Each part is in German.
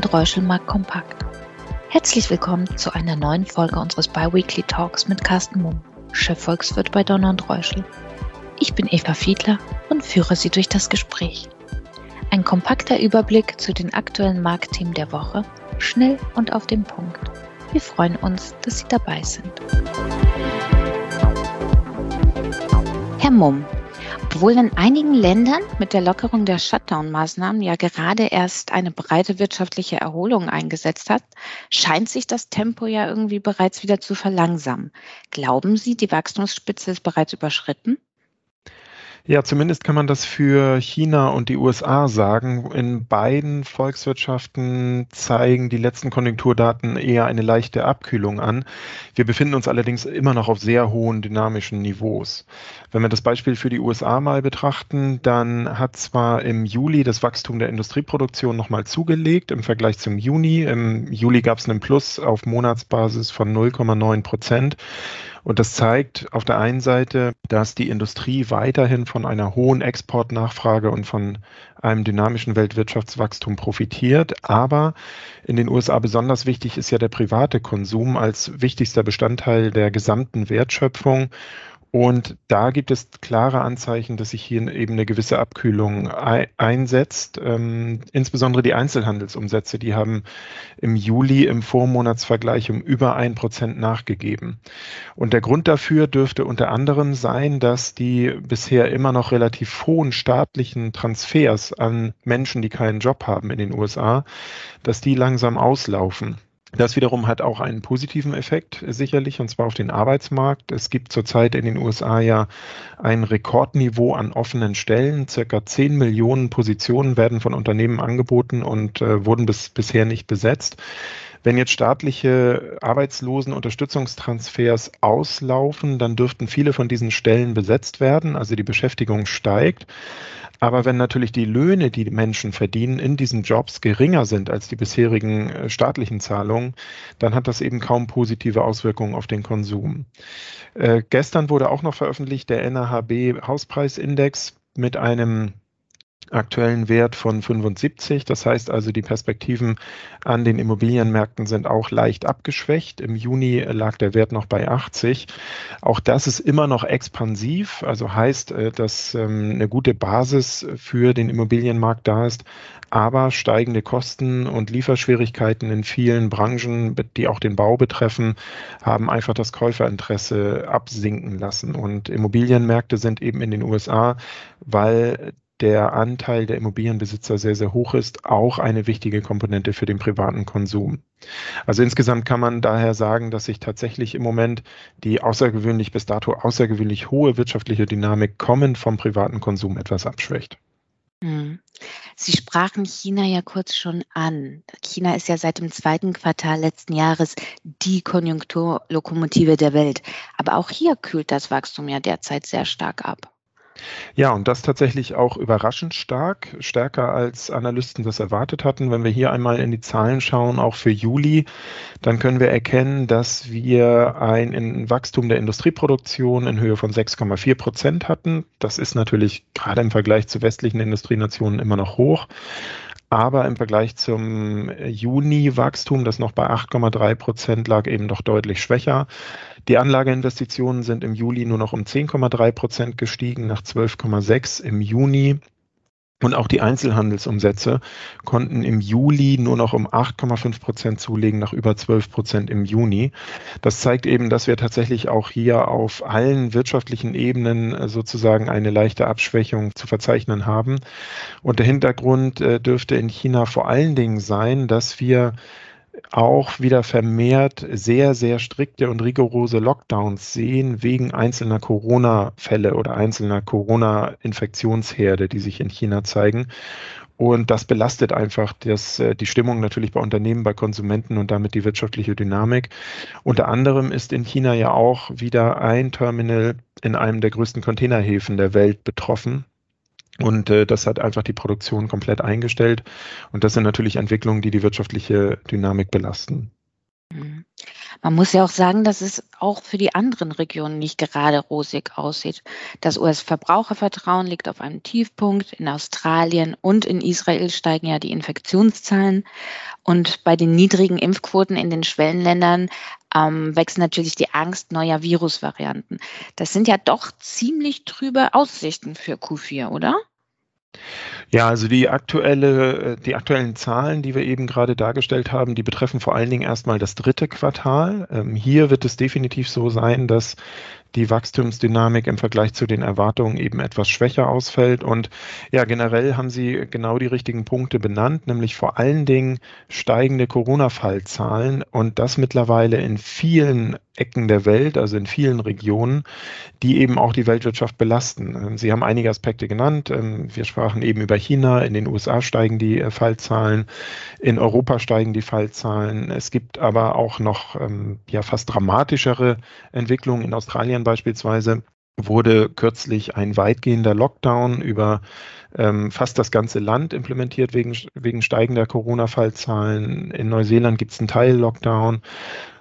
und Reuschelmark Kompakt. Herzlich willkommen zu einer neuen Folge unseres Biweekly Talks mit Carsten Mumm, Chefvolkswirt bei Donner und Reuschel. Ich bin Eva Fiedler und führe Sie durch das Gespräch. Ein kompakter Überblick zu den aktuellen Marktthemen der Woche, schnell und auf den Punkt. Wir freuen uns, dass Sie dabei sind. Herr Mumm, obwohl in einigen Ländern mit der Lockerung der Shutdown-Maßnahmen ja gerade erst eine breite wirtschaftliche Erholung eingesetzt hat, scheint sich das Tempo ja irgendwie bereits wieder zu verlangsamen. Glauben Sie, die Wachstumsspitze ist bereits überschritten? Ja, zumindest kann man das für China und die USA sagen. In beiden Volkswirtschaften zeigen die letzten Konjunkturdaten eher eine leichte Abkühlung an. Wir befinden uns allerdings immer noch auf sehr hohen dynamischen Niveaus. Wenn wir das Beispiel für die USA mal betrachten, dann hat zwar im Juli das Wachstum der Industrieproduktion nochmal zugelegt im Vergleich zum Juni. Im Juli gab es einen Plus auf Monatsbasis von 0,9 Prozent. Und das zeigt auf der einen Seite, dass die Industrie weiterhin von einer hohen Exportnachfrage und von einem dynamischen Weltwirtschaftswachstum profitiert. Aber in den USA besonders wichtig ist ja der private Konsum als wichtigster Bestandteil der gesamten Wertschöpfung. Und da gibt es klare Anzeichen, dass sich hier eben eine gewisse Abkühlung einsetzt. Ähm, insbesondere die Einzelhandelsumsätze, die haben im Juli im Vormonatsvergleich um über ein Prozent nachgegeben. Und der Grund dafür dürfte unter anderem sein, dass die bisher immer noch relativ hohen staatlichen Transfers an Menschen, die keinen Job haben in den USA, dass die langsam auslaufen. Das wiederum hat auch einen positiven Effekt sicherlich, und zwar auf den Arbeitsmarkt. Es gibt zurzeit in den USA ja ein Rekordniveau an offenen Stellen. Circa 10 Millionen Positionen werden von Unternehmen angeboten und äh, wurden bis, bisher nicht besetzt. Wenn jetzt staatliche Arbeitslosenunterstützungstransfers auslaufen, dann dürften viele von diesen Stellen besetzt werden, also die Beschäftigung steigt. Aber wenn natürlich die Löhne, die, die Menschen verdienen in diesen Jobs geringer sind als die bisherigen äh, staatlichen Zahlungen, dann hat das eben kaum positive Auswirkungen auf den Konsum. Äh, gestern wurde auch noch veröffentlicht der NAHB Hauspreisindex mit einem aktuellen Wert von 75. Das heißt also, die Perspektiven an den Immobilienmärkten sind auch leicht abgeschwächt. Im Juni lag der Wert noch bei 80. Auch das ist immer noch expansiv, also heißt, äh, dass ähm, eine gute Basis für den Immobilienmarkt da ist, aber steigende Kosten und Lieferschwierigkeiten in vielen Branchen, die auch den Bau betreffen, haben einfach das Käuferinteresse absinken lassen. Und Immobilienmärkte sind eben in den USA, weil der Anteil der Immobilienbesitzer sehr, sehr hoch ist, auch eine wichtige Komponente für den privaten Konsum. Also insgesamt kann man daher sagen, dass sich tatsächlich im Moment die außergewöhnlich bis dato außergewöhnlich hohe wirtschaftliche Dynamik kommen vom privaten Konsum etwas abschwächt. Hm. Sie sprachen China ja kurz schon an. China ist ja seit dem zweiten Quartal letzten Jahres die Konjunkturlokomotive der Welt. Aber auch hier kühlt das Wachstum ja derzeit sehr stark ab. Ja, und das tatsächlich auch überraschend stark, stärker als Analysten das erwartet hatten. Wenn wir hier einmal in die Zahlen schauen, auch für Juli, dann können wir erkennen, dass wir ein Wachstum der Industrieproduktion in Höhe von 6,4 Prozent hatten. Das ist natürlich gerade im Vergleich zu westlichen Industrienationen immer noch hoch. Aber im Vergleich zum Juni-Wachstum, das noch bei 8,3 Prozent lag, eben doch deutlich schwächer. Die Anlageinvestitionen sind im Juli nur noch um 10,3 Prozent gestiegen, nach 12,6 im Juni. Und auch die Einzelhandelsumsätze konnten im Juli nur noch um 8,5 Prozent zulegen, nach über 12 Prozent im Juni. Das zeigt eben, dass wir tatsächlich auch hier auf allen wirtschaftlichen Ebenen äh, sozusagen eine leichte Abschwächung zu verzeichnen haben. Und der Hintergrund äh, dürfte in China vor allen Dingen sein, dass wir auch wieder vermehrt sehr, sehr strikte und rigorose Lockdowns sehen wegen einzelner Corona-Fälle oder einzelner Corona-Infektionsherde, die sich in China zeigen. Und das belastet einfach das, äh, die Stimmung natürlich bei Unternehmen, bei Konsumenten und damit die wirtschaftliche Dynamik. Unter anderem ist in China ja auch wieder ein Terminal in einem der größten Containerhäfen der Welt betroffen. Und äh, das hat einfach die Produktion komplett eingestellt. Und das sind natürlich Entwicklungen, die die wirtschaftliche Dynamik belasten. Mhm. Man muss ja auch sagen, dass es auch für die anderen Regionen nicht gerade rosig aussieht. Das US-Verbrauchervertrauen liegt auf einem Tiefpunkt. In Australien und in Israel steigen ja die Infektionszahlen. Und bei den niedrigen Impfquoten in den Schwellenländern ähm, wächst natürlich die Angst neuer Virusvarianten. Das sind ja doch ziemlich trübe Aussichten für Q4, oder? Ja, also die aktuelle, äh, die aktuellen Zahlen, die wir eben gerade dargestellt haben, die betreffen vor allen Dingen erstmal das dritte Quartal. Ähm, hier wird es definitiv so sein, dass die Wachstumsdynamik im Vergleich zu den Erwartungen eben etwas schwächer ausfällt. Und ja, generell haben Sie genau die richtigen Punkte benannt, nämlich vor allen Dingen steigende Corona-Fallzahlen und das mittlerweile in vielen Ecken der Welt, also in vielen Regionen, die eben auch die Weltwirtschaft belasten. Ähm, Sie haben einige Aspekte genannt. Ähm, wir sprachen eben über China. In den USA steigen die äh, Fallzahlen. In Europa steigen die Fallzahlen. Es gibt aber auch noch ähm, ja, fast dramatischere Entwicklungen. In Australien beispielsweise wurde kürzlich ein weitgehender Lockdown über ähm, fast das ganze Land implementiert wegen, wegen steigender Corona-Fallzahlen. In Neuseeland gibt es einen Teil-Lockdown.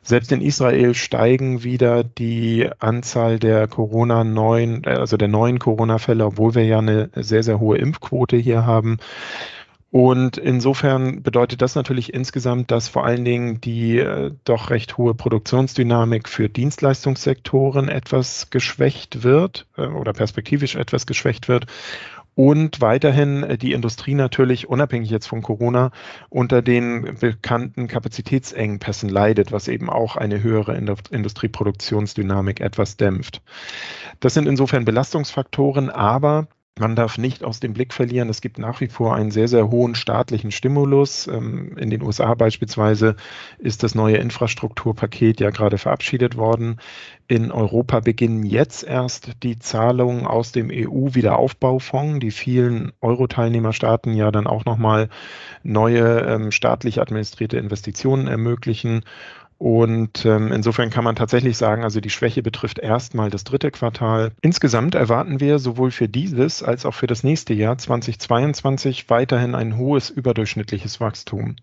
Selbst in Israel steigen wieder die Anzahl der Corona neuen, also der neuen Corona-Fälle, obwohl wir ja eine sehr, sehr hohe Impfquote hier haben. Und insofern bedeutet das natürlich insgesamt, dass vor allen Dingen die äh, doch recht hohe Produktionsdynamik für Dienstleistungssektoren etwas geschwächt wird äh, oder perspektivisch etwas geschwächt wird und weiterhin äh, die Industrie natürlich, unabhängig jetzt von Corona, unter den bekannten Kapazitätsengpässen leidet, was eben auch eine höhere Industrieproduktionsdynamik etwas dämpft. Das sind insofern Belastungsfaktoren, aber man darf nicht aus dem Blick verlieren, es gibt nach wie vor einen sehr, sehr hohen staatlichen Stimulus. Ähm, in den USA beispielsweise ist das neue Infrastrukturpaket ja gerade verabschiedet worden. In Europa beginnen jetzt erst die Zahlungen aus dem EU-Wiederaufbaufonds, die vielen Euro-Teilnehmerstaaten ja dann auch nochmal neue ähm, staatlich administrierte Investitionen ermöglichen. Und ähm, insofern kann man tatsächlich sagen, also die Schwäche betrifft erstmal das dritte Quartal. Insgesamt erwarten wir sowohl für dieses als auch für das nächste Jahr 2022 weiterhin ein hohes überdurchschnittliches Wachstum.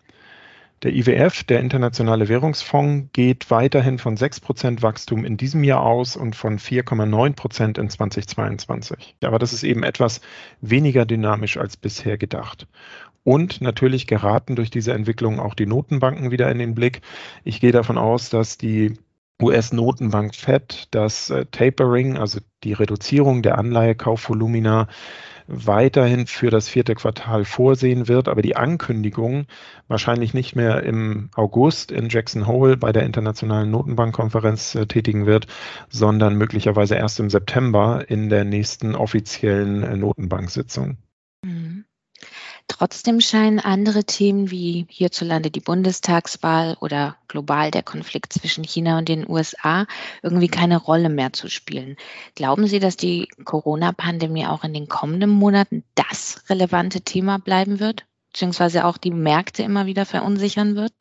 Der IWF, der Internationale Währungsfonds, geht weiterhin von 6% Wachstum in diesem Jahr aus und von 4,9% in 2022. Aber das ist eben etwas weniger dynamisch als bisher gedacht. Und natürlich geraten durch diese Entwicklung auch die Notenbanken wieder in den Blick. Ich gehe davon aus, dass die US-Notenbank Fed das äh, Tapering, also die Reduzierung der Anleihekaufvolumina, weiterhin für das vierte Quartal vorsehen wird, aber die Ankündigung wahrscheinlich nicht mehr im August in Jackson Hole bei der Internationalen Notenbankkonferenz äh, tätigen wird, sondern möglicherweise erst im September in der nächsten offiziellen äh, Notenbanksitzung. Mhm. Trotzdem scheinen andere Themen wie hierzulande die Bundestagswahl oder global der Konflikt zwischen China und den USA irgendwie keine Rolle mehr zu spielen. Glauben Sie, dass die Corona-Pandemie auch in den kommenden Monaten das relevante Thema bleiben wird, beziehungsweise auch die Märkte immer wieder verunsichern wird?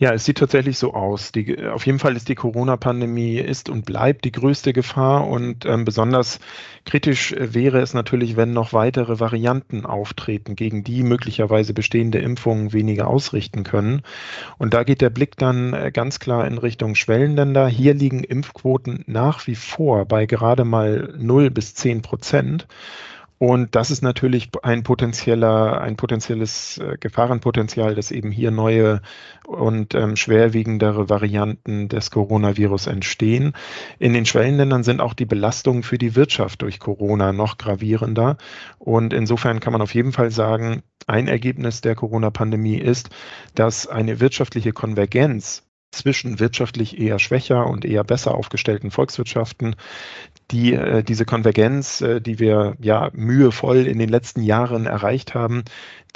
Ja, es sieht tatsächlich so aus. Die, auf jeden Fall ist die Corona-Pandemie ist und bleibt die größte Gefahr und ähm, besonders kritisch äh, wäre es natürlich, wenn noch weitere Varianten auftreten, gegen die möglicherweise bestehende Impfungen weniger ausrichten können. Und da geht der Blick dann äh, ganz klar in Richtung Schwellenländer. Hier liegen Impfquoten nach wie vor bei gerade mal 0 bis 10 Prozent. Und das ist natürlich ein potenzieller, ein potenzielles äh, Gefahrenpotenzial, dass eben hier neue und ähm, schwerwiegendere Varianten des Coronavirus entstehen. In den Schwellenländern sind auch die Belastungen für die Wirtschaft durch Corona noch gravierender. Und insofern kann man auf jeden Fall sagen, ein Ergebnis der Corona-Pandemie ist, dass eine wirtschaftliche Konvergenz zwischen wirtschaftlich eher schwächer und eher besser aufgestellten Volkswirtschaften, die äh, diese Konvergenz, äh, die wir ja mühevoll in den letzten Jahren erreicht haben,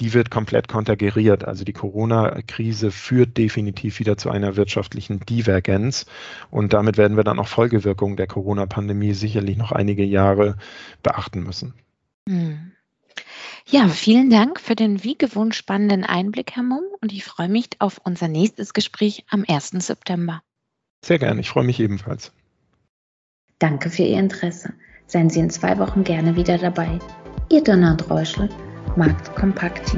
die wird komplett kontergeriert. Also die Corona-Krise führt definitiv wieder zu einer wirtschaftlichen Divergenz und damit werden wir dann auch Folgewirkungen der Corona-Pandemie sicherlich noch einige Jahre beachten müssen. Hm. Ja, vielen Dank für den wie gewohnt spannenden Einblick, Herr Mumm, und ich freue mich auf unser nächstes Gespräch am 1. September. Sehr gerne, ich freue mich ebenfalls. Danke für Ihr Interesse. Seien Sie in zwei Wochen gerne wieder dabei. Ihr Donald Reuschel, Markt Kompakt.